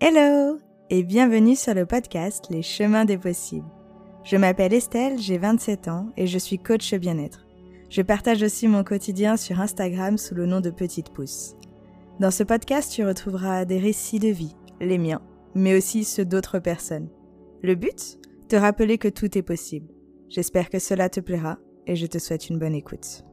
Hello et bienvenue sur le podcast Les chemins des possibles. Je m'appelle Estelle, j'ai 27 ans et je suis coach bien-être. Je partage aussi mon quotidien sur Instagram sous le nom de Petite Pouce. Dans ce podcast, tu retrouveras des récits de vie, les miens, mais aussi ceux d'autres personnes. Le but? Te rappeler que tout est possible. J'espère que cela te plaira et je te souhaite une bonne écoute.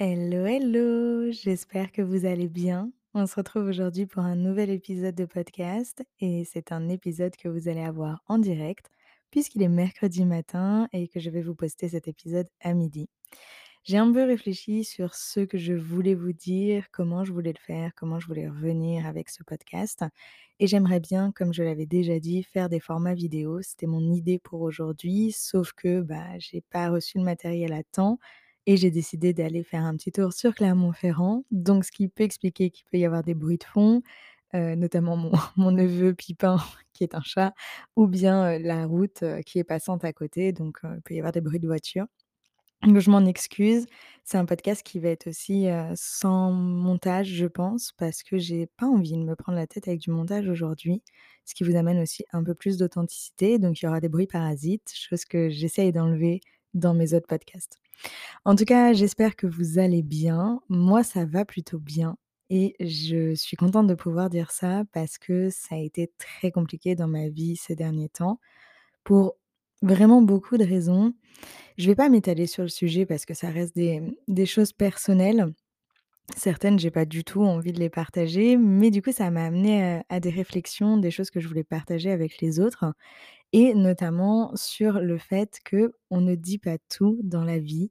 Hello, hello, j'espère que vous allez bien. On se retrouve aujourd'hui pour un nouvel épisode de podcast et c'est un épisode que vous allez avoir en direct puisqu'il est mercredi matin et que je vais vous poster cet épisode à midi. J'ai un peu réfléchi sur ce que je voulais vous dire, comment je voulais le faire, comment je voulais revenir avec ce podcast. Et j'aimerais bien, comme je l'avais déjà dit, faire des formats vidéo. C'était mon idée pour aujourd'hui, sauf que bah, j'ai pas reçu le matériel à temps et j'ai décidé d'aller faire un petit tour sur Clermont-Ferrand. Donc, ce qui peut expliquer qu'il peut y avoir des bruits de fond, euh, notamment mon, neveu Pipin, qui est un chat, ou bien euh, la route euh, qui est passante à côté. Donc, il peut y avoir des bruits de voiture. Donc, je m'en excuse. C'est un podcast qui va être aussi sans montage, je pense, parce que j'ai pas envie de me prendre la tête avec du montage aujourd'hui, ce qui vous amène aussi un peu plus d'authenticité. Donc, il y aura des bruits parasites, chose que j'essaye d'enlever dans mes autres podcasts. En tout cas, j'espère que vous allez bien. Moi, ça va plutôt bien et je suis contente de pouvoir dire ça parce que ça a été très compliqué dans ma vie ces derniers temps pour vraiment beaucoup de raisons. Je ne vais pas m'étaler sur le sujet parce que ça reste des, choses personnelles. Certaines, j'ai pas du tout envie de les partager, mais du coup, ça m'a amené à, des réflexions, des choses que je voulais partager avec les autres et notamment sur le fait que on ne dit pas tout dans la vie.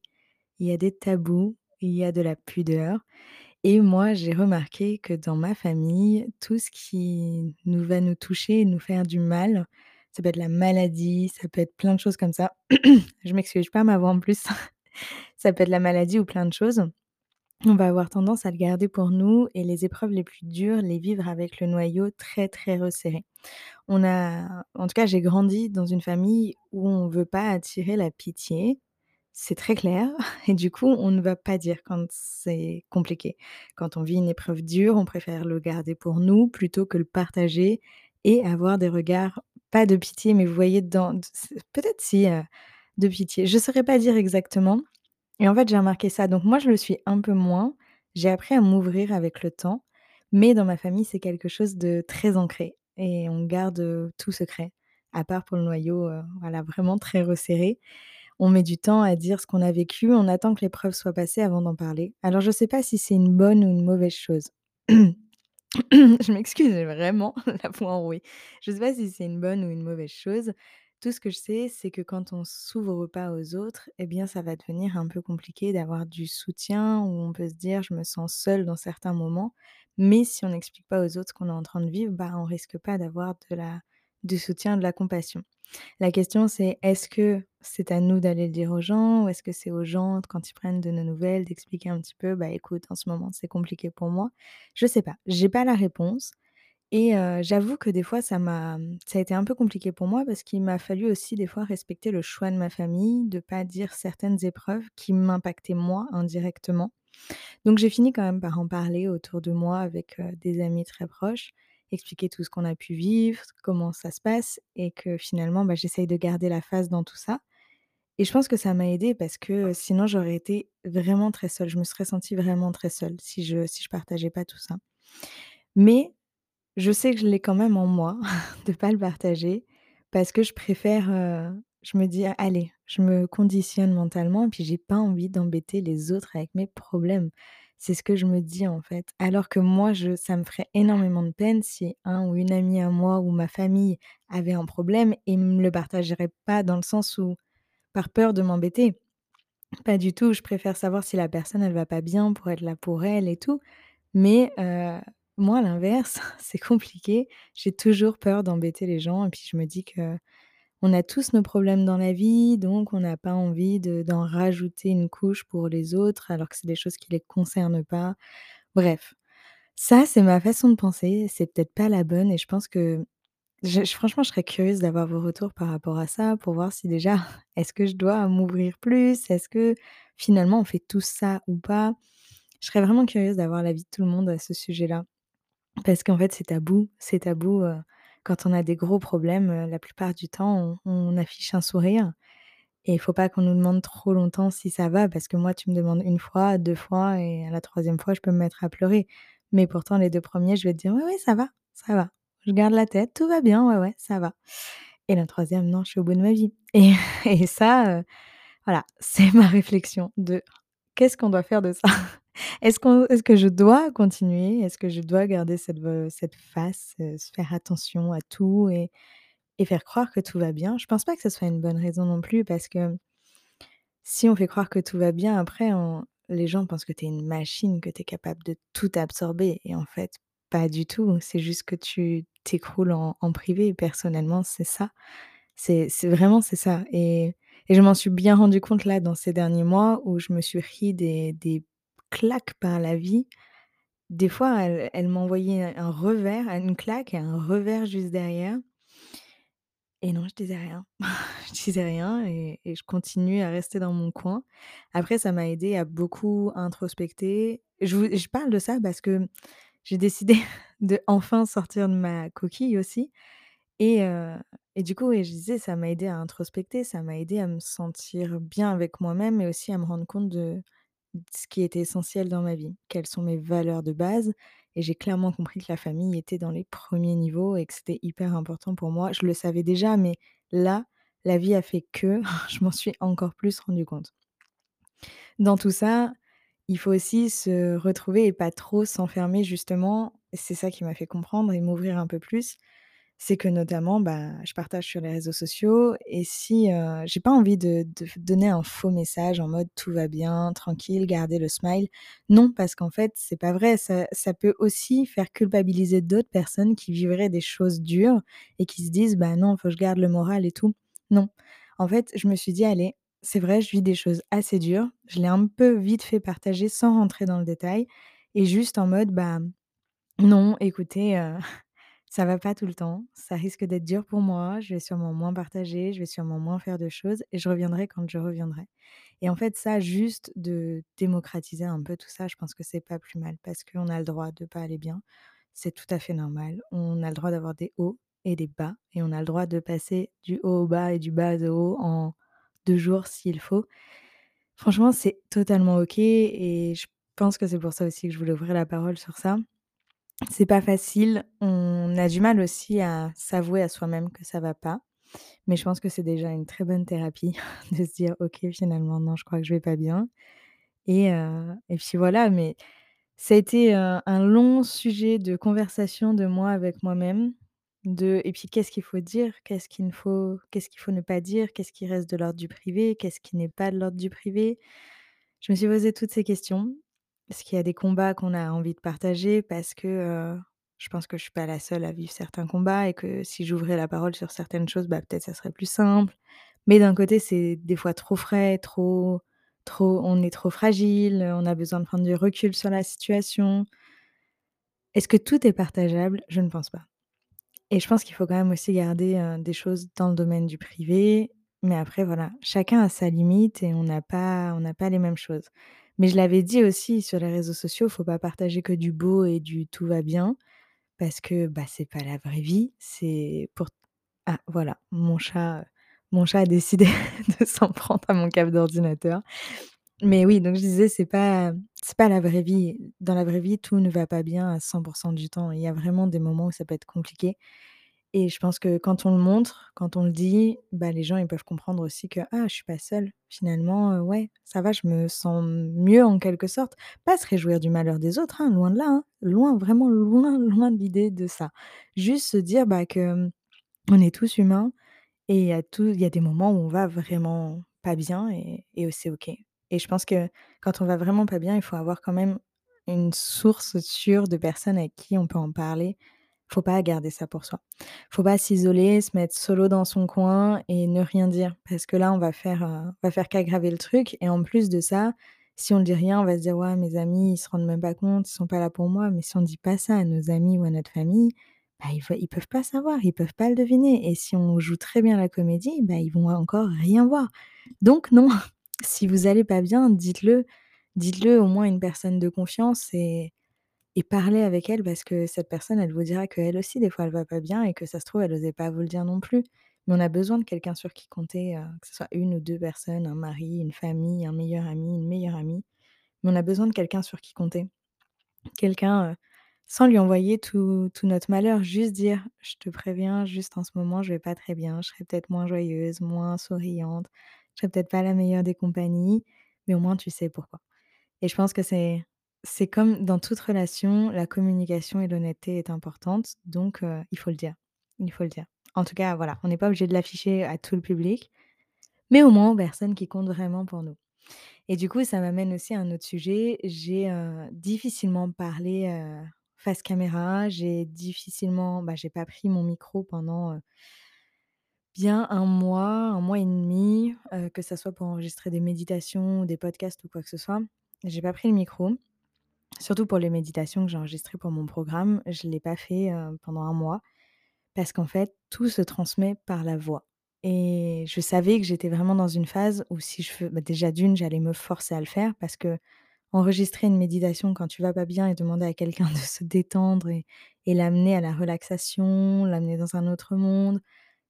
Il y a des tabous, il y a de la pudeur et moi, j'ai remarqué que dans ma famille, tout ce qui nous va nous toucher nous faire du mal, ça peut être la maladie, ça peut être plein de choses comme ça. Je m'excuse, pas ma voix en plus. Ça peut être la maladie ou plein de choses. On va avoir tendance à le garder pour nous et les épreuves les plus dures, les vivre avec le noyau très, très resserré. On a en tout cas, j'ai grandi dans une famille où on veut pas attirer la pitié. C'est très clair et du coup, on ne va pas dire quand c'est compliqué. Quand on vit une épreuve dure, on préfère le garder pour nous plutôt que le partager et avoir des regards, pas de pitié, mais vous voyez dans peut-être si, de pitié. Je saurais pas dire exactement et en fait, j'ai remarqué ça. Donc moi, je le suis un peu moins. J'ai appris à m'ouvrir avec le temps, mais dans ma famille, c'est quelque chose de très ancré et on garde tout secret, à part pour le noyau, voilà, vraiment très resserré. On met du temps à dire ce qu'on a vécu, on attend que l'épreuve soit passée avant d'en parler. Alors je ne sais pas si c'est une bonne ou une mauvaise chose. je m'excuse, j'ai vraiment la voix enrouée. Je ne sais pas si c'est une bonne ou une mauvaise chose. Tout ce que je sais, c'est que quand on s'ouvre pas aux autres, eh bien, ça va devenir un peu compliqué d'avoir du soutien où on peut se dire: «Je me sens seul dans certains moments». Mais si on n'explique pas aux autres qu'on est en train de vivre, bah, on risque pas d'avoir de la du soutien, de la compassion. La question, c'est est-ce que c'est à nous d'aller le dire aux gens ou est-ce que c'est aux gens, quand ils prennent de nos nouvelles, d'expliquer un petit peu: «Bah, écoute, en ce moment, c'est compliqué pour moi». Je sais pas, j'ai pas la réponse. Et j'avoue que des fois ça m'a mmh, ça a été un peu compliqué pour moi parce qu'il m'a fallu aussi des fois respecter le choix de ma famille, de pas dire certaines épreuves qui m'impactaient moi indirectement. Donc j'ai fini quand même par en parler autour de moi avec, des amis très proches, expliquer tout ce qu'on a pu vivre, comment ça se passe et que finalement, bah, j'essaye de garder la face dans tout ça. Et je pense que ça m'a aidée parce que, sinon j'aurais été vraiment très seule. Je me serais sentie vraiment très seule si je si je partageais pas tout ça. Mais je sais que je l'ai quand même en moi de pas le partager parce que je préfère, heu, je me dis: «Allez, je me conditionne mentalement et puis j'ai pas envie d'embêter les autres avec mes problèmes». C'est ce que je me dis, en fait. Alors que moi, je ça me ferait énormément de peine si un ou une amie à moi ou ma famille avait un problème et me le partagerait pas dans le sens où par peur de m'embêter. Pas du tout, je préfère savoir si la personne, elle va pas bien pour être là pour elle et tout. Mais heu moi, l'inverse, c'est compliqué. J'ai toujours peur d'embêter les gens et puis je me dis que on a tous nos problèmes dans la vie, donc on n'a pas envie de d'en rajouter une couche pour les autres, alors que c'est des choses qui les concernent pas. Bref, ça, c'est ma façon de penser, c'est peut-être pas la bonne et je pense que franchement, je serais curieuse d'avoir vos retours par rapport à ça, pour voir si déjà, est-ce que je dois m'ouvrir plus? Est-ce que finalement on fait tout ça ou pas? Je serais vraiment curieuse d'avoir l'avis de tout le monde à ce sujet-là. Parce qu'en fait, c'est tabou, c'est tabou, quand on a des gros problèmes, la plupart du temps, on affiche un sourire et il faut pas qu'on nous demande trop longtemps si ça va parce que moi, tu me demandes 1 fois, 2 fois et à la 3e fois, je peux me mettre à pleurer. Mais pourtant les 2 premiers, je vais te dire: «Ouais, ouais, ça va, ça va. Je garde la tête, tout va bien, ouais, ouais, ça va» et la 3e, non, je suis au bout de ma vie et ça, voilà, c'est ma réflexion de: «Qu'est-ce qu'on doit faire de ça?» Est-ce que je dois continuer? Est-ce que je dois garder cette face, se faire attention à tout et faire croire que tout va bien? Je pense pas que ce soit une bonne raison non plus parce que si on fait croire que tout va bien, après les gens pensent que tu es une machine, que tu es capable de tout absorber et en fait, pas du tout. C'est juste que tu t'écroules en privé. Personnellement, c'est ça. C'est vraiment c'est ça et je m'en suis bien rendu compte là, dans ces derniers mois où je me suis des des claques par la vie. Des fois, elle m'envoyait un revers, une claque et un revers juste derrière et non, je disais rien. Je disais rien et et je continuais à rester dans mon coin. Après, ça m'a aidée à beaucoup introspecter. Je parle de ça parce que j'ai décidé de enfin sortir de ma coquille aussi et heu et du coup, oui, je disais, ça m'a aidée à introspecter, ça m'a aidée à me sentir bien avec moi-même et aussi à me rendre compte de ce qui était essentiel dans ma vie. Quelles sont mes valeurs de base et j'ai clairement compris que la famille était dans les premiers niveaux et que c'était hyper important pour moi. Je le savais déjà, mais là, la vie a fait que je m'en suis encore plus rendu compte. Dans tout ça, il faut aussi se retrouver et pas trop s'enfermer justement. C'est ça qui m'a fait comprendre et m'ouvrir un peu plus. C'est que notamment, bah, je partage sur les réseaux sociaux et si, heu, j'ai pas envie de donner un faux message en mode: «Tout va bien, tranquille, gardez le smile». Non, parce qu'en fait, c'est pas vrai. Ça ça peut aussi faire culpabiliser d'autres personnes qui vivraient des choses dures et qui se disent: «Bah, non, faut que je garde le moral et tout». Non. En fait, je me suis dit: «Allez, c'est vrai, je vis des choses assez dures». Je l'ai un peu vite fait partager sans rentrer dans le détail et juste en mode: «Bah, non, écoutez, heu, ça va pas tout le temps, ça risque d'être dur pour moi, je vais sûrement moins partager, je vais sûrement moins faire de choses et je reviendrai quand je reviendrai» et en fait, ça, juste de démocratiser un peu tout ça, je pense que c'est pas plus mal parce qu'on a le droit de pas aller bien. C'est tout à fait normal. On a le droit d'avoir des hauts et des bas et on a le droit de passer du haut au bas et du bas au haut en 2 jours s'il faut. Franchement, c'est totalement OK et je pense que c'est pour ça aussi que je voulais ouvrir la parole sur ça. C'est pas facile, on a du mal aussi à s'avouer à soi-même que ça va pas, mais je pense que c'est déjà une très bonne thérapie de se dire: «OK, finalement, non, je crois que je vais pas bien» et heu et puis voilà, mais ça a été, heu, un long sujet de conversation de moi avec moi-même, de et puis qu'est-ce qu'il faut dire? Qu'est-ce qu'il faut qu'est-ce qu'il faut ne pas dire? Qu'est-ce qui reste de l'ordre du privé? Qu'est-ce qui n'est pas de l'ordre du privé? Je me suis posé toutes ces questions, parce qu'il y a des combats qu'on a envie de partager, parce que, heu, je pense que je suis pas la seule à vivre certains combats et que si j'ouvrais la parole sur certaines choses, bah, peut-être ça serait plus simple. Mais d'un côté, c'est des fois trop frais, trop trop on est trop fragile, on a besoin de prendre du recul sur la situation. Est-ce que tout est partageable? Je ne pense pas et je pense qu'il faut quand même aussi garder, heu, des choses dans le domaine du privé, mais après voilà, chacun a sa limite et on n'a pas on n'a pas les mêmes choses. Mais je l'avais dit aussi sur les réseaux sociaux, faut pas partager que du beau et du tout va bien parce que, bah, c'est pas la vraie vie, c'est pour ah voilà, mon chat, mon chat a décidé de s'en prendre à mon câble d'ordinateur. Mais oui, donc je disais, c'est pas c'est pas la vraie vie. Dans la vraie vie, tout ne va pas bien à 100 du temps. Il y a vraiment des moments où ça peut être compliqué et je pense que quand on le montre, quand on le dit, bah, les gens, ils peuvent comprendre aussi que: «Ah, je suis pas seule. Finalement, ouais, ça va, je me sens mieux en quelque sorte». Pas se réjouir du malheur des autres, hein, loin de là, hein, loin, vraiment loin, loin de l'idée de ça. Juste se dire, bah, que, mmh, on est tous humains et il y a y a des moments où on va vraiment pas bien et et c'est OK et je pense que quand on va vraiment pas bien, il faut avoir quand même une source sûre de personnes avec qui on peut en parler. Faut pas garder ça pour soi. Faut pas s'isoler, se mettre solo dans son coin et ne rien dire parce que là, on va faire, on va faire qu'aggraver le truc et en plus de ça, si on ne dit rien, on va se dire: «Ouais, mes amis, ils se rendent même pas compte, ils sont pas là pour moi». Mais si on dit pas ça à nos amis ou à notre famille, bah, ils ils peuvent pas savoir, ils peuvent pas le deviner et si on joue très bien la comédie, bah, ils vont encore rien voir. Donc non, si vous allez pas bien, dites-le. dites-le au moins à une personne de confiance et et parlez avec elle parce que cette personne, elle vous dira qu'elle aussi, des fois, elle va pas bien et que ça se trouve, elle osait pas vous le dire non plus. Mais on a besoin de quelqu'un sur qui compter, heu, que ce soit 1 ou 2 personnes, un mari, une famille, un meilleur ami, une meilleure amie. Mais on a besoin de quelqu'un sur qui compter. Quelqu'un, heu, sans lui envoyer tout tout notre malheur, juste dire: «Je te préviens, juste en ce moment, je vais pas très bien, je serai peut-être moins joyeuse, moins souriante, je serai peut-être pas la meilleure des compagnies, mais au moins tu sais pourquoi». Et je pense que c'est c'est comme dans toute relation, la communication et l'honnêteté est importante, donc il faut le dire, il faut le dire. En tout cas, voilà, on n'est pas obligé de l'afficher à tout le public, mais au moins aux personnes qui comptent vraiment pour nous. Et du coup, ça m'amène aussi à un autre sujet. J'ai, difficilement parlé, face caméra. J'ai difficilement bah, j'ai pas pris mon micro pendant, bien 1 mois, 1 mois et demi, que ça soit pour enregistrer des méditations des podcasts ou quoi que ce soit. J'ai pas pris le micro. Surtout pour les méditations que j'ai enregistrées pour mon programme, je l'ai pas fait, pendant 1 mois parce qu'en fait, tout se transmet par la voix. Et je savais que j'étais vraiment dans une phase où si je fais bah, déjà d'1, j'allais me forcer à le faire parce qu'enregistrer une méditation quand tu vas pas bien et demander à quelqu'un de se détendre et et l'amener à la relaxation, l'amener dans un autre monde.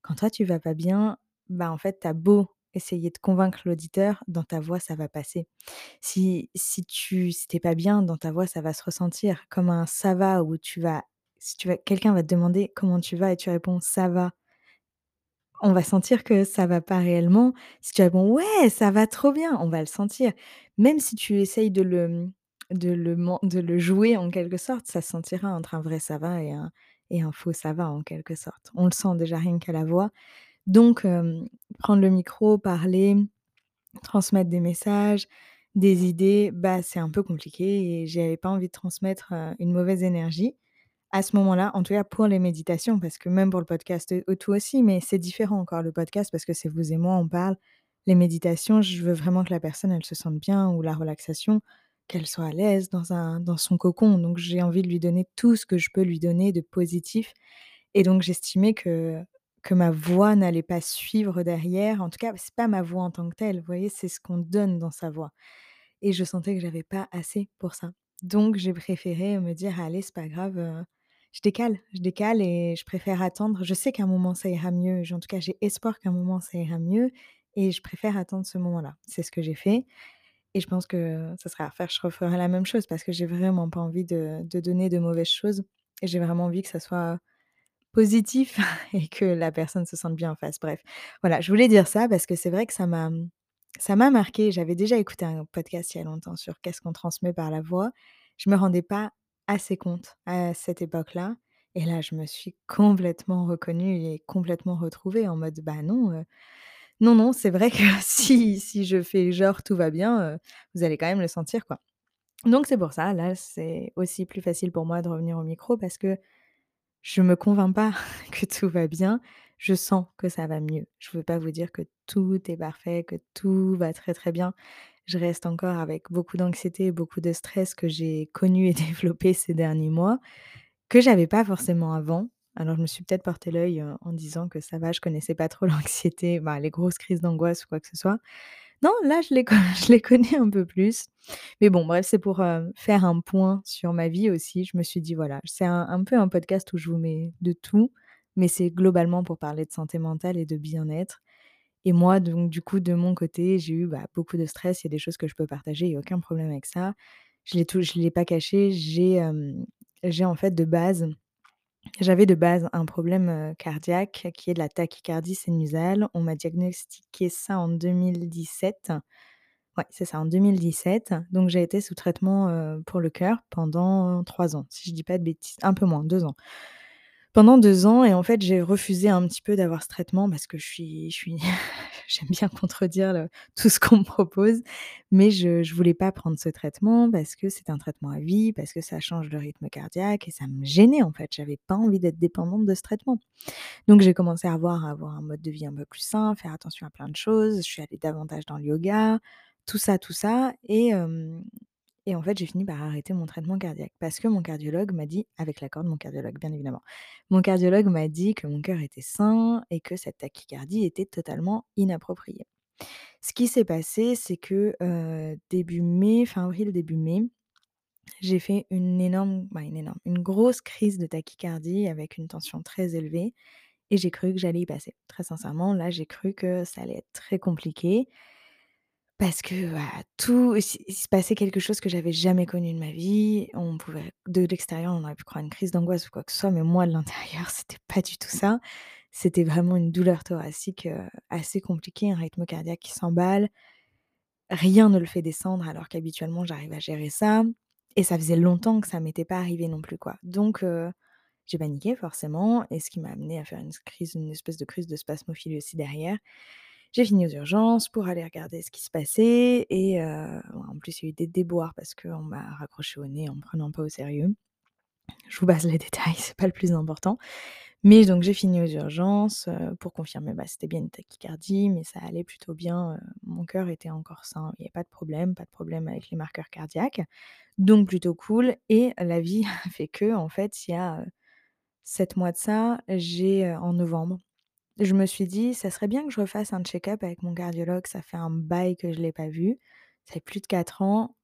Quand toi tu vas pas bien, bah, en fait, tu as beau essayer de convaincre l'auditeur, dans ta voix ça va passer. Si si tu si pas bien, dans ta voix ça va se ressentir comme un «ça va» où tu vas si tu quelqu'un va te demander: «Comment tu vas?» et tu réponds: «Ça va» on va sentir que ça va pas réellement. Si tu réponds: «Ouais, ça va trop bien!» on va le sentir. Même si tu essayes de le, de le de le jouer en quelque sorte, ça se sentira entre un vrai «ça va» et un et un faux «ça va» en quelque sorte. On le sent déjà rien qu'à la voix. Donc prendre le micro, parler, transmettre des messages, des idées, bah, c'est un peu compliqué et j'avais pas envie de transmettre, une mauvaise énergie à ce moment-là, en tout cas pour les méditations parce que même pour le podcast, tout aussi, mais c'est différent encore le podcast parce que c'est vous et moi, on parle. Les méditations, je veux vraiment que la personne, elle se sente bien ou la relaxation, qu'elle soit à l'aise dans un dans son cocon. Donc j'ai envie de lui donner tout ce que je peux lui donner de positif et donc j'estimais que que ma voix n'allait pas suivre derrière. En tout cas, c'est pas ma voix en tant que telle, vous voyez? C'est ce qu'on donne dans sa voix et je sentais que j'avais pas assez pour ça. Donc j'ai préféré me dire: «Allez, c'est pas grave, heu, je décale, je décale et je préfère attendre». Je sais qu'à un moment ça ira mieux, en tout cas, j'ai espoir qu'à un moment ça ira mieux et je préfère attendre ce moment-là. C'est ce que j'ai fait et je pense que ça serait à refaire, je referais la même chose parce que j'ai vraiment pas envie de donner de mauvaises choses et j'ai vraiment envie que ça soit positif et que la personne se sente bien en face. Bref, voilà, je voulais dire ça parce que c'est vrai que ça m'a, mmh, ça m'a marquée. J'avais déjà écouté un podcast il y a longtemps sur qu'est-ce qu'on transmet par la voix. Je me rendais pas assez compte à cette époque-là et là, je me suis complètement reconnue et complètement retrouvée en mode: «Bah, non, non, non, c'est vrai que si si je fais genre tout va bien, vous allez quand même le sentir, quoi». Donc c'est pour ça, là, c'est aussi plus facile pour moi de revenir au micro parce que je me convainc pas que tout va bien, je sens que ça va mieux. Je veux pas vous dire que tout est parfait, que tout va très, très bien. Je reste encore avec beaucoup d'anxiété, beaucoup de stress que j'ai connu et développé ces derniers mois, que j'avais pas forcément avant. Alors je me suis peut-être porté l'œil, en disant que ça va, je connaissais pas trop l'anxiété, bah, les grosses crises d'angoisse ou quoi que ce soit. Non, là, je les je les connais un peu plus. Mais bon, bref, c'est pour, heu, faire un point sur ma vie aussi. Je me suis dit: «Voilà, c'est un peu un podcast où je vous mets de tout, mais c'est globalement pour parler de santé mentale et de bien-être» et moi, donc du coup, de mon côté, j'ai eu, bah, beaucoup de stress. Il y a des choses que je peux partager, il y a aucun problème avec ça. Je je l'ai pas caché. J'ai en fait de base j'avais de base un problème, cardiaque qui est de la tachycardie sinusale. On m'a diagnostiqué ça en 2017. Ouais, c'est ça, en 2017. Donc j'ai été sous traitement, pour le cœur pendant 3 ans, si je dis pas de bêtises. Un peu moins, 2 ans. Pendant 2 ans et en fait, j'ai refusé un petit peu d'avoir ce traitement parce que je suis je suis j'aime bien contredire tout ce qu'on me propose, mais je je voulais pas prendre ce traitement parce que c'est un traitement à vie, parce que ça change le rythme cardiaque et ça me gênait, en fait. J'avais pas envie d'être dépendante de ce traitement. Donc j'ai commencé à voir à avoir un mode de vie un peu plus sain, faire attention à plein de choses. Je suis allée davantage dans le yoga, tout ça, tout ça et et en fait, j'ai fini par arrêter mon traitement cardiaque parce que mon cardiologue m'a dit avec l'accord de mon cardiologue, bien évidemment. Mon cardiologue m'a dit que mon cœur était sain et que cette tachycardie était totalement inappropriée. Ce qui s'est passé, c'est que, début mai, fin avril, début mai, j'ai fait une énorme bah, une énorme, une grosse crise de tachycardie avec une tension très élevée et j'ai cru que j'allais y passer. Très sincèrement, là, j'ai cru que ça allait être très compliqué parce que, tout il se passait quelque chose que j'avais jamais connu de ma vie. On pouvait de l'extérieur, on aurait pu croire une crise d'angoisse ou quoi que ce soit, mais moi, de l'intérieur, c'était pas du tout ça. C'était vraiment une douleur thoracique, assez compliquée, un rythme cardiaque qui s'emballe. Rien ne le fait descendre alors qu'habituellement j'arrive à gérer ça et ça faisait longtemps que ça m'était pas arrivé non plus, quoi. Donc j'ai paniqué forcément et ce qui m'a amené à faire une crise une espèce de crise de spasmophilie aussi derrière. J'ai fini aux urgences pour aller regarder ce qui se passait et en plus il y a eu des déboires parce qu'on m'a raccroché au nez en me prenant pas au sérieux. Je vous passe les détails, c'est pas le plus important. Mais donc j'ai fini aux urgences, pour confirmer, bah, c'était bien une tachycardie, mais ça allait plutôt bien, mon cœur était encore sain, il y avait pas de problème, pas de problème avec les marqueurs cardiaques, donc plutôt cool et la vie a fait que, en fait, il y a, 7 mois de ça, j'ai, en novembre, je me suis dit: «Ça serait bien que je refasse un check-up avec mon cardiologue, ça fait un bail que je l'ai pas vu, ça fait plus de 4 ans,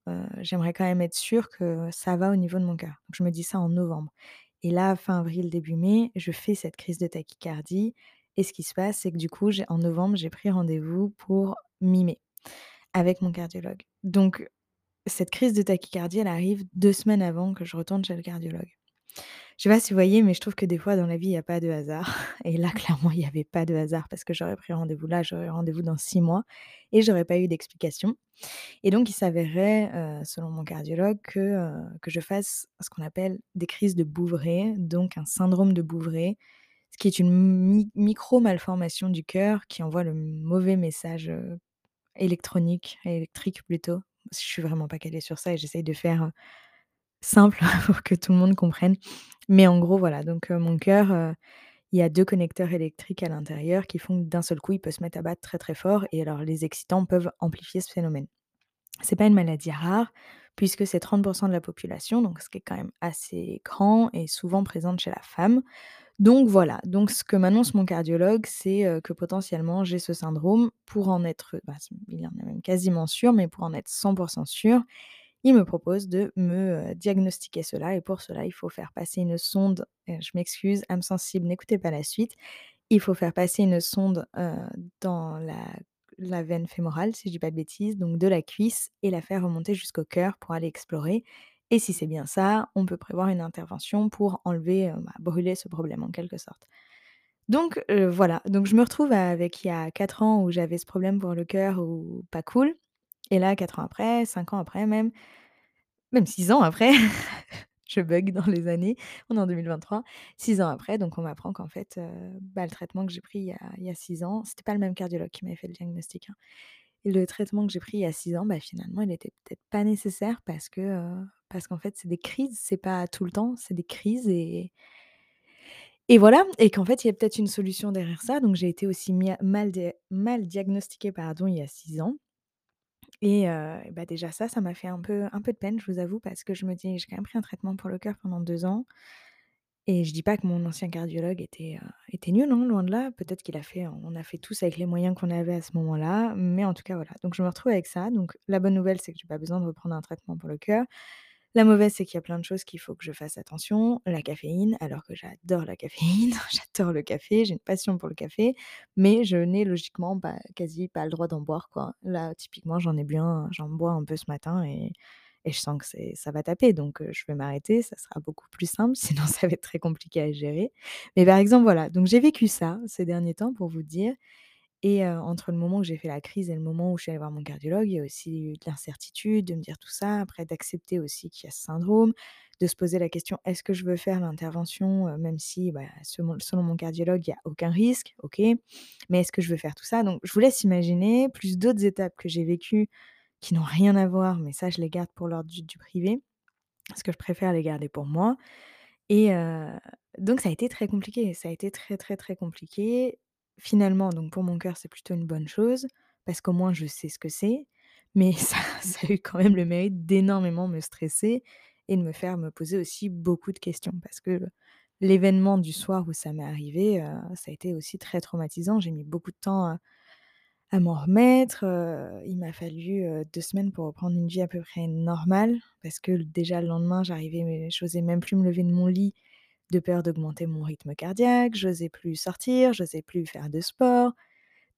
j'aimerais quand même être sûre que ça va au niveau de mon cœur». Donc je me dis ça en novembre et là, fin avril, début mai, je fais cette crise de tachycardie et ce qui se passe, c'est que du coup, en novembre, j'ai pris rendez-vous pour mi-mai avec mon cardiologue. Donc cette crise de tachycardie, elle arrive 2 semaines avant que je retourne chez le cardiologue. Je sais pas si vous voyez, mais je trouve que des fois dans la vie, il y a pas de hasard. Et là, clairement, il y avait pas de hasard parce que j'aurais pris rendez-vous là, j'aurais rendez-vous dans 6 mois et j'aurais pas eu d'explication. Et donc il s'avérait, heu, selon mon cardiologue que, heu, que je fasse ce qu'on appelle des crises de Bouveret, donc un syndrome de Bouveret, ce qui est une mi micro-malformation du cœur qui envoie le mauvais message, électronique, électrique plutôt. Je suis vraiment pas calée sur ça et j'essaye de faire, simple pour que tout le monde comprenne. Mais en gros, voilà, donc mon cœur, il y a 2 connecteurs électriques à l'intérieur qui font que d'un seul coup, il peut se mettre à battre très, très fort et alors les excitants peuvent amplifier ce phénomène. C'est pas une maladie rare puisque c'est 30% de la population, donc ce qui est quand même assez grand et souvent présente chez la femme. Donc voilà, donc ce que m'annonce mon cardiologue, c'est, que potentiellement j'ai ce syndrome. Pour en être, bah, il en est même quasiment sûr, mais pour en être 100 sûr, il me propose de me, diagnostiquer cela et pour cela, il faut faire passer une sonde, je m'excuse, âme sensible, n'écoutez pas la suite. Il faut faire passer une sonde, dans la veine fémorale, si je dis pas de bêtises, donc de la cuisse et la faire remonter jusqu'au cœur pour aller explorer et si c'est bien ça, on peut prévoir une intervention pour enlever, bah, brûler ce problème en quelque sorte. Donc voilà, donc je me retrouve avec il y a 4 ans où j'avais ce problème pour le cœur ou pas cool et là 4 ans après, 5 ans après même, même 6 ans après, je bug dans les années, on est en 2023. 6 ans après, donc on m'apprend qu'en fait, bah, le traitement que j'ai pris il y a 6 ans, c'était pas le même cardiologue qui m'avait fait le diagnostic, hein. Et le traitement que j'ai pris il y a 6 ans, bah, finalement, il était peut-être pas nécessaire parce que, parce qu'en fait, c'est des crises, c'est pas tout le temps, c'est des crises et et voilà et qu'en fait, il y a peut-être une solution derrière ça. Donc j'ai été aussi mal mal diagnostiquée, pardon, il y a 6 ans et bah, déjà ça, ça m'a fait un peu un peu de peine, je vous avoue, parce que je me dis: «J'ai quand même pris un traitement pour le cœur pendant 2 ans» et je dis pas que mon ancien cardiologue était, était nul, hein, loin de là. Peut-être qu'il a fait on a fait tous avec les moyens qu'on avait à ce moment-là, mais en tout cas, voilà. Donc je me retrouve avec ça. Donc la bonne nouvelle, c'est que j'ai pas besoin de reprendre un traitement pour le cœur. La mauvaise, c'est qu'il y a plein de choses qu'il faut que je fasse attention. La caféine, alors que j'adore la caféine, j'adore le café, j'ai une passion pour le café, mais je n'ai logiquement pas quasi pas le droit d'en boire, quoi. Là, typiquement, j'en ai bu un j'en bois un peu ce matin et je sens que ça va taper donc heu, je vais m'arrêter, ça sera beaucoup plus simple, sinon ça va être très compliqué à gérer. Mais par exemple, voilà, donc j'ai vécu ça ces derniers temps pour vous dire et entre le moment où j'ai fait la crise et le moment où je suis allée voir mon cardiologue, il y a aussi eu de l'incertitude, de me dire tout ça, après d'accepter aussi qu'il y a ce syndrome, de se poser la question: «Est-ce que je veux faire l'intervention?» même si, bah, selon mon cardiologue, il y a aucun risque, OK, mais est-ce que je veux faire tout ça? Donc je vous laisse imaginer, plus d'autres étapes que j'ai vécues qui n'ont rien à voir, mais ça je les garde pour l'ordre du du privé, parce que je préfère les garder pour moi et donc ça a été très compliqué, ça a été très, très, très compliqué. Finalement, donc pour mon cœur, c'est plutôt une bonne chose parce qu'au moins je sais ce que c'est, mais ça a eu quand même le mérite d'énormément me stresser et de me faire me poser aussi beaucoup de questions parce que l'événement du soir où ça m'est arrivé, heu, ça a été aussi très traumatisant. J'ai mis beaucoup de temps à m'en remettre, heu, il m'a fallu, heu, 2 semaines pour reprendre une vie à peu près normale parce que déjà le lendemain j'arrivais mais j'osais même plus me lever de mon lit de peur d'augmenter mon rythme cardiaque, j'osais plus sortir, j'osais plus faire de sport.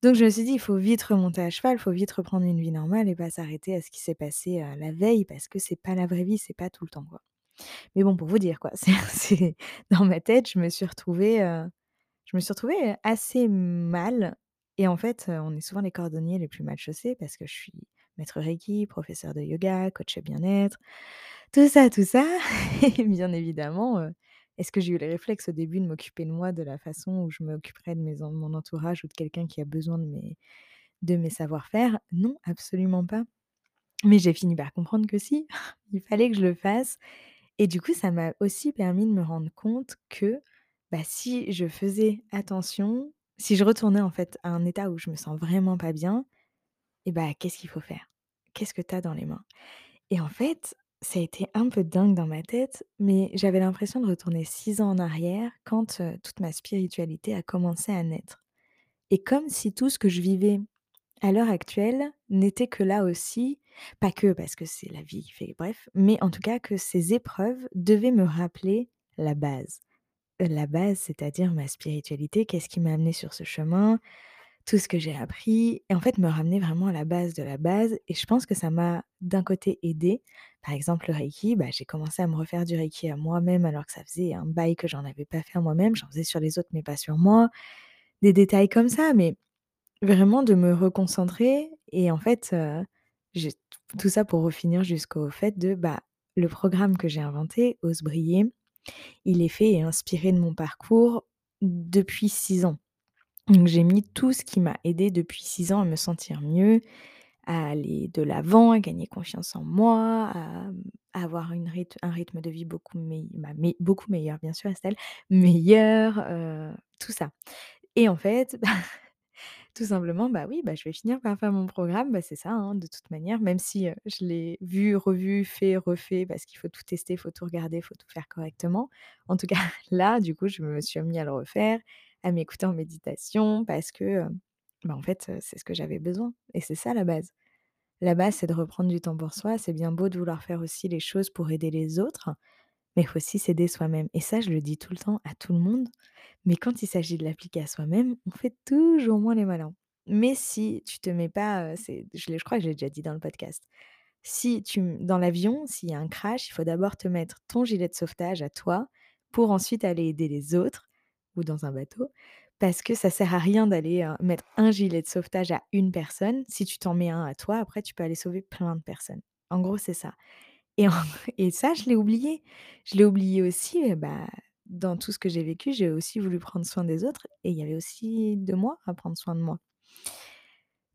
Donc je me suis dit: «Il faut vite remonter à cheval, il faut vite reprendre une vie normale et pas s'arrêter à ce qui s'est passé, heu, la veille parce que c'est pas la vraie vie, c'est pas tout le temps, quoi». Mais bon, pour vous dire, quoi, c'est dans ma tête, je me suis retrouvée, heu, je me suis retrouvée, assez mal et en fait, heu, on est souvent les cordonniers les plus mal chaussés parce que je suis maître reiki, professeur de yoga, coach bien-être, tout ça, tout ça et bien évidemment, est-ce que j'ai eu le réflexe au début de m'occuper de moi de la façon où je m'occuperais de mes en mon entourage ou de quelqu'un qui a besoin de mes de mes savoir-faire? Non, absolument pas. Mais j'ai fini par comprendre que si, il fallait que je le fasse et du coup, ça m'a aussi permis de me rendre compte que, bah, si je faisais attention, si je retournais en fait à un état où je me sens vraiment pas bien et bah, qu'est-ce qu'il faut faire? Qu'est-ce que tu as dans les mains? Et en fait, ça a été un peu dingue dans ma tête, mais j'avais l'impression de retourner 6 ans en arrière quand, toute ma spiritualité a commencé à naître et comme si tout ce que je vivais à l'heure actuelle n'était que là aussi, pas que parce que c'est la vie qui fait bref, mais en tout cas que ces épreuves devaient me rappeler la base. La base, c'est-à-dire ma spiritualité, qu'est-ce qui m'a amenée sur ce chemin, tout ce que j'ai appris et en fait me ramener vraiment à la base de la base et je pense que ça m'a d'un côté aidée. Par exemple, le reiki, bah, j'ai commencé à me refaire du reiki à moi-même alors que ça faisait un bail que j'en avais pas fait moi-même. J'en faisais sur les autres mais pas sur moi. Des détails comme ça, mais vraiment de me reconcentrer et en fait, tout ça pour refinir jusqu'au fait de, bah, le programme que j'ai inventé, Ose briller, il est fait et inspiré de mon parcours depuis 6 ans. Donc j'ai mis tout ce qui m'a aidée depuis 6 ans à me sentir mieux, à aller de l'avant, à gagner confiance en moi, à, avoir un rythme de vie bah, beaucoup meilleur bien sûr Estelle, meilleur, heu, tout ça et en fait, tout simplement, bah, oui, bah, je vais finir par faire mon programme, bah, c'est ça, hein, de toute manière, même si, heu, je l'ai vu, revu, fait, refait parce qu'il faut tout tester, il faut tout regarder, il faut tout faire correctement. En tout cas, là, du coup, je me suis remis à le refaire, à m'écouter en méditation parce que, heu, bah, en fait, c'est ce que j'avais besoin et c'est ça la base. La base, c'est de reprendre du temps pour soi. C'est bien beau de vouloir faire aussi les choses pour aider les autres, mais il faut aussi s'aider soi-même et ça, je le dis tout le temps à tout le monde, mais quand il s'agit de l'appliquer à soi-même, on fait toujours moins les malins. Mais si tu te mets pas, c'est je crois que je l'ai déjà dit dans le podcast. Si tu dans l'avion, s'il y a un crash, il faut d'abord te mettre ton gilet de sauvetage à toi pour ensuite aller aider les autres ou dans un bateau parce que ça sert à rien d'aller, mettre un gilet de sauvetage à une personne. Si tu t'en mets un à toi, après tu peux aller sauver plein de personnes. En gros, c'est ça et en et ça, je l'ai oublié. Je l'ai oublié aussi, heu, bah, dans tout ce que j'ai vécu, j'ai aussi voulu prendre soin des autres et il y avait aussi de moi à prendre soin de moi.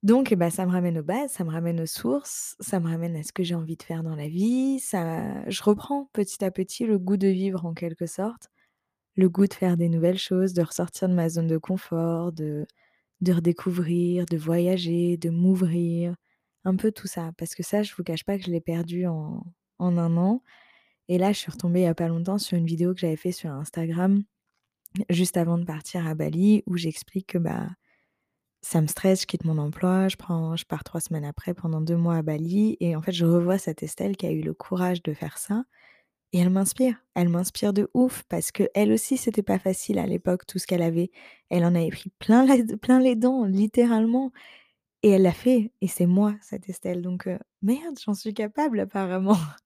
Donc bah, ça me ramène aux bases, ça me ramène aux sources, ça me ramène à ce que j'ai envie de faire dans la vie, ça je reprends petit à petit le goût de vivre en quelque sorte, le goût de faire des nouvelles choses, de ressortir de ma zone de confort, de de redécouvrir, de voyager, de m'ouvrir, un peu tout ça. Parce que ça, je vous cache pas que je l'ai perdu en en 1 an. Et là, je suis retombée il y a pas longtemps sur une vidéo que j'avais fait sur Instagram, juste avant de partir à Bali où j'explique que, bah, ça me stresse, je quitte mon emploi, je prends je pars 3 semaines après pendant 2 mois à Bali. Et en fait, je revois cette Estelle qui a eu le courage de faire ça et elle m'inspire. Elle m'inspire de ouf parce qu'elle aussi, c'était pas facile à l'époque, tout ce qu'elle avait. Elle en avait pris plein les dents, littéralement et elle l'a fait et c'est moi cette Estelle donc heu, merde, j'en suis capable apparemment.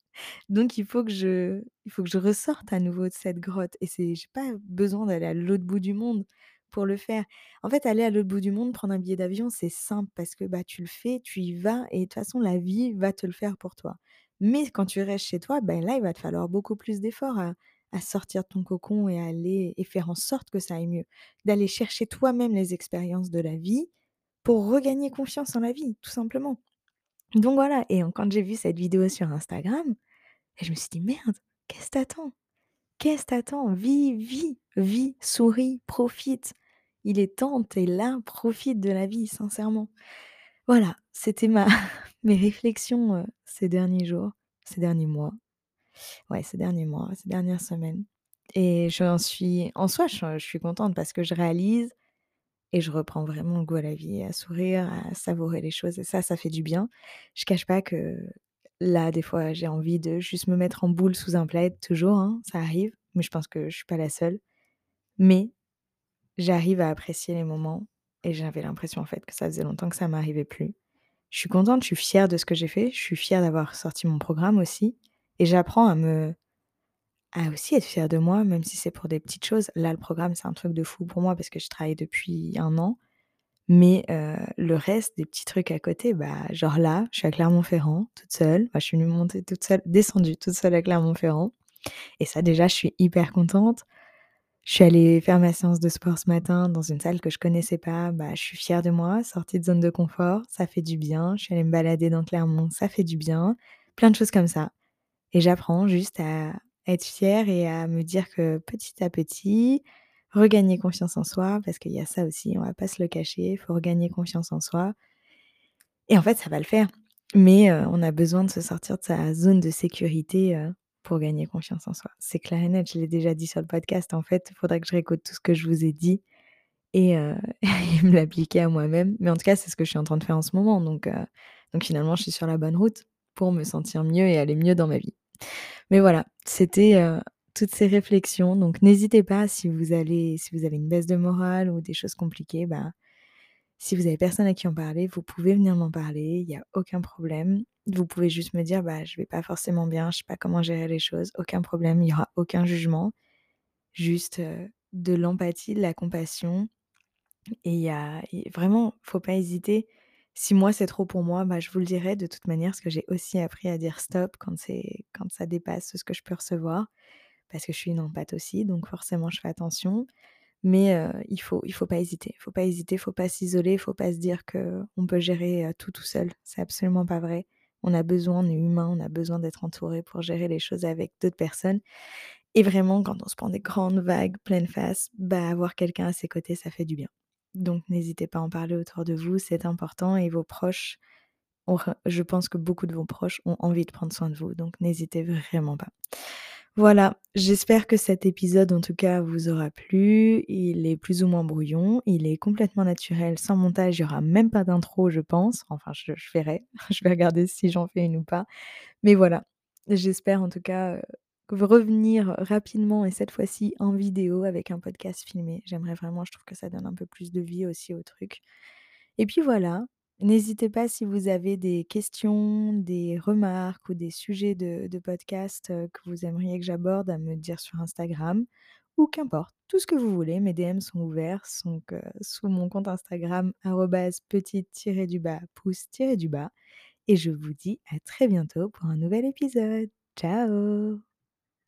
Donc il faut que je il faut que je ressorte à nouveau de cette grotte et c'est j'ai pas besoin d'aller à l'autre bout du monde pour le faire. En fait, aller à l'autre bout du monde, prendre un billet d'avion, c'est simple parce que, bah, tu le fais, tu y vas et de toute façon, la vie va te le faire pour toi. Mais quand tu restes chez toi, ben, là, il va te falloir beaucoup plus d'efforts à sortir de ton cocon et aller et faire en sorte que ça aille mieux. D'aller chercher toi-même les expériences de la vie pour regagner confiance en la vie, tout simplement. Donc voilà et quand j'ai vu cette vidéo sur Instagram je me suis dit: «Merde, qu'est-ce tu attends? Qu'est-ce tu attends? Vis, vis, vis, souris, profite. Il est temps, tu es là, profite de la vie, sincèrement». Voilà, c'était ma mes réflexions, heu, ces derniers jours, ces derniers mois. Ouais, ces derniers mois, ces dernières semaines et j'en suis en soi, je suis contente parce que je réalise et je reprends vraiment goût à la vie, à sourire, à savourer les choses et ça, ça fait du bien. Je cache pas que là, des fois, j'ai envie de juste me mettre en boule sous un plaid, toujours, hein, ça arrive, mais je pense que je suis pas la seule. Mais j'arrive à apprécier les moments et j'avais l'impression, en fait, que ça faisait longtemps que ça m'arrivait plus. Je suis contente, je suis fière de ce que j'ai fait, je suis fière d'avoir sorti mon programme aussi et j'apprends à me à aussi être fière de moi, même si c'est pour des petites choses. Là, le programme, c'est un truc de fou pour moi parce que je travaille depuis un an, mais heu, le reste des petits trucs à côté, bah, genre là, je suis à Clermont-Ferrand toute seule, je suis venue monter toute seule descendue toute seule à Clermont-Ferrand et ça déjà, je suis hyper contente. Je suis allée faire ma séance de sport ce matin dans une salle que je connaissais pas, bah, je suis fière de moi, sortie de zone de confort, ça fait du bien. Je suis allée me balader dans Clermont, ça fait du bien. Plein de choses comme ça et j'apprends juste à être fière et à me dire que petit à petit, regagner confiance en soi, parce qu'il y a ça aussi, on va pas se le cacher, il faut regagner confiance en soi et en fait, ça va le faire, mais heu, on a besoin de se sortir de sa zone de sécurité, heu, pour gagner confiance en soi. C'est clair et net, je l'ai déjà dit sur le podcast, en fait, il faudrait que je réécoute tout ce que je vous ai dit et heu et me l'appliquer à moi-même, mais en tout cas, c'est ce que je suis en train de faire en ce moment, donc heu, donc finalement, je suis sur la bonne route pour me sentir mieux et aller mieux dans ma vie. Mais voilà, c'était, heu, toutes ces réflexions, donc n'hésitez pas si vous allez si vous avez une baisse de morale ou des choses compliquées, bah, si vous avez personne à qui en parler, vous pouvez venir m'en parler, il y a aucun problème. Vous pouvez juste me dire: «Bah, je vais pas forcément bien, je sais pas comment gérer les choses», aucun problème, il y aura aucun jugement, juste, de l'empathie, de la compassion et il y a vraiment, faut pas hésiter. Si moi, c'est trop pour moi, bah, je vous le dirai de toute manière, parce que j'ai aussi appris à dire stop quand quand ça dépasse ce que je peux recevoir, parce que je suis une empathe aussi, donc forcément, je fais attention. Mais il faut il faut pas hésiter, il faut pas hésiter, faut pas s'isoler, faut pas se dire qu'on peut gérer, tout, tout seul. C'est absolument pas vrai. On a besoin, on est humain, on a besoin d'être entouré pour gérer les choses avec d'autres personnes et vraiment quand on se prend des grandes vagues pleine face, bah, avoir quelqu'un à ses côtés, ça fait du bien. Donc n'hésitez pas à en parler autour de vous, c'est important et vos proches je pense que beaucoup de vos proches ont envie de prendre soin de vous, donc n'hésitez vraiment pas. Voilà, j'espère que cet épisode, en tout cas, vous aura plu. Il est plus ou moins brouillon, il est complètement naturel, sans montage, il y aura même pas d'intro, je pense. Enfin, je verrai, je vais regarder si j'en fais une ou pas. Mais voilà, j'espère en tout cas, heu, revenir rapidement et cette fois-ci en vidéo avec un podcast filmé. J'aimerais vraiment, je trouve que ça donne un peu plus de vie aussi au truc et puis voilà, n'hésitez pas si vous avez des questions, des remarques ou des sujets de podcast, que vous aimeriez que j'aborde à me dire sur Instagram ou qu'importe, tout ce que vous voulez. Mes DM sont ouverts, donc sous mon compte Instagram petite-du-bas pouce-du-bas et je vous dis à très bientôt pour un nouvel épisode. Ciao!